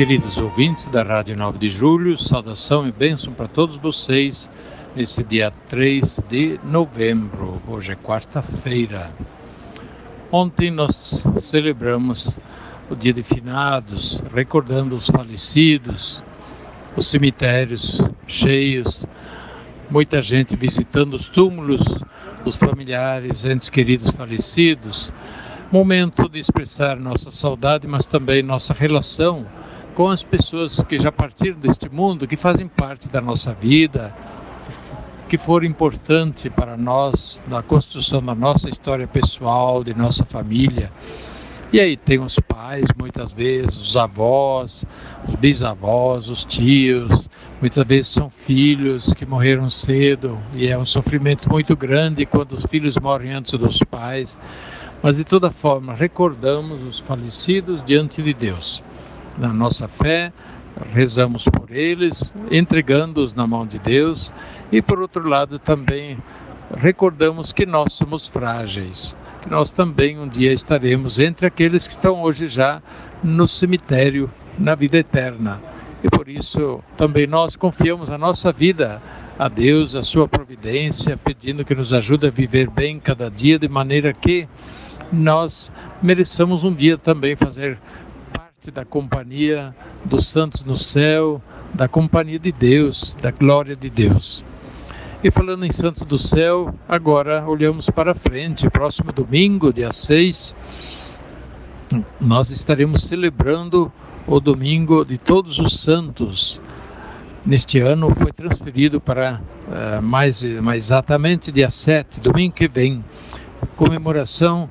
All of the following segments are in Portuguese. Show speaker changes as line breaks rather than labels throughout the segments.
Queridos ouvintes da Rádio 9 de Julho, saudação e bênção para todos vocês nesse dia 3 de novembro. Hoje é quarta-feira. Ontem nós celebramos o dia de finados, recordando os falecidos, os cemitérios cheios, muita gente visitando os túmulos dos familiares, entes queridos falecidos. Momento de expressar nossa saudade, mas também nossa relação com as pessoas que já partiram deste mundo, que fazem parte da nossa vida, que foram importantes para nós na construção da nossa história pessoal, de nossa família. E aí tem os pais, muitas vezes, os avós, os bisavós, os tios, muitas vezes são filhos que morreram cedo e é um sofrimento muito grande quando os filhos morrem antes dos pais. Mas de toda forma, recordamos os falecidos diante de Deus. Na nossa fé, rezamos por eles, entregando-os na mão de Deus e, por outro lado, também recordamos que nós somos frágeis, que nós também um dia estaremos entre aqueles que estão hoje já no cemitério, na vida eterna. E por isso também nós confiamos a nossa vida a Deus, a sua providência, pedindo que nos ajude a viver bem cada dia, de maneira que nós mereçamos um dia também fazer parte da companhia dos santos no céu, da companhia de Deus, da glória de Deus. E falando em Santos do Céu, agora olhamos para frente. Próximo domingo, dia 6, nós estaremos celebrando o domingo de Todos os Santos. Neste ano foi transferido para uh, mais, mais exatamente dia 7, domingo que vem, comemoração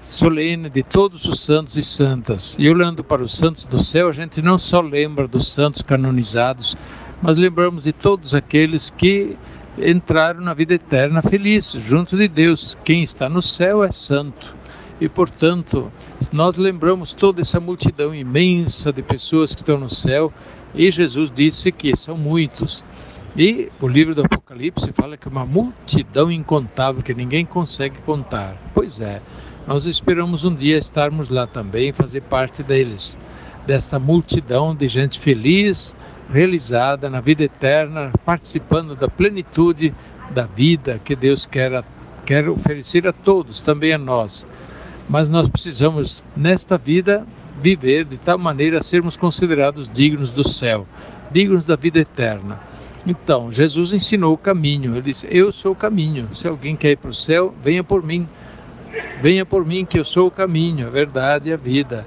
solene de todos os santos e santas. E olhando para os santos do céu, a gente não só lembra dos santos canonizados, mas lembramos de todos aqueles que entraram na vida eterna felizes, junto de Deus. Quem está no céu é santo. E, portanto, nós lembramos toda essa multidão imensa de pessoas que estão no céu, e Jesus disse que são muitos. E o livro do Apocalipse fala que é uma multidão incontável que ninguém consegue contar. Pois é, nós esperamos um dia estarmos lá também, fazer parte deles, desta multidão de gente feliz, realizada na vida eterna, participando da plenitude da vida que Deus quer, quer oferecer a todos, também a nós. Mas nós precisamos, nesta vida, viver de tal maneira a sermos considerados dignos do céu, dignos da vida eterna. Então, Jesus ensinou o caminho. Ele disse: Eu sou o caminho. Se alguém quer ir para o céu, venha por mim. Venha por mim, que eu sou o caminho, a verdade e a vida.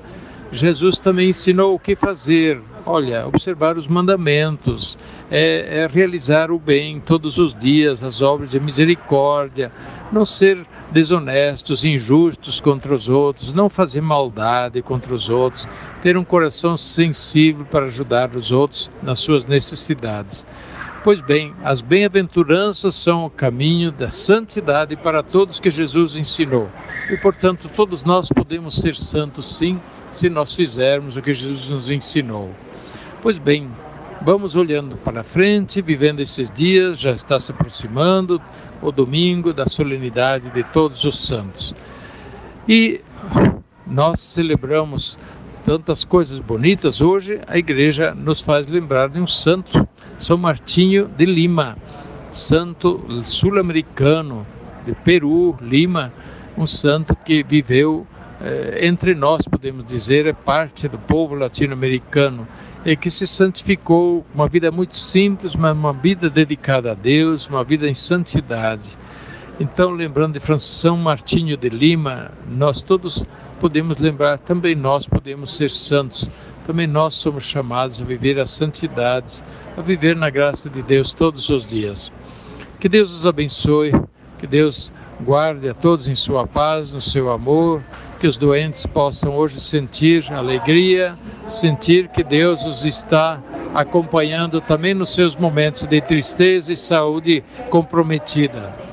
Jesus também ensinou o que fazer, Olha, observar os mandamentos, é, é realizar o bem todos os dias, as obras de misericórdia, não ser desonestos, injustos contra os outros, não fazer maldade contra os outros, ter um coração sensível para ajudar os outros nas suas necessidades. Pois bem, as bem-aventuranças são o caminho da santidade para todos que Jesus ensinou. E, portanto, todos nós podemos ser santos sim, se nós fizermos o que Jesus nos ensinou. Pois bem, vamos olhando para frente, vivendo esses dias, já está se aproximando o domingo da solenidade de todos os santos. E nós celebramos tantas coisas bonitas. Hoje a igreja nos faz lembrar de um santo, São Martinho de Lima, santo sul-americano de Peru, Lima, um santo que viveu eh, entre nós, podemos dizer, é parte do povo latino-americano e que se santificou, uma vida muito simples, mas uma vida dedicada a Deus, uma vida em santidade. Então, lembrando de São Martinho de Lima, nós todos podemos lembrar, também nós podemos ser santos, também nós somos chamados a viver a santidade, a viver na graça de Deus todos os dias. Que Deus os abençoe, que Deus guarde a todos em sua paz, no seu amor, que os doentes possam hoje sentir alegria, sentir que Deus os está acompanhando também nos seus momentos de tristeza e saúde comprometida.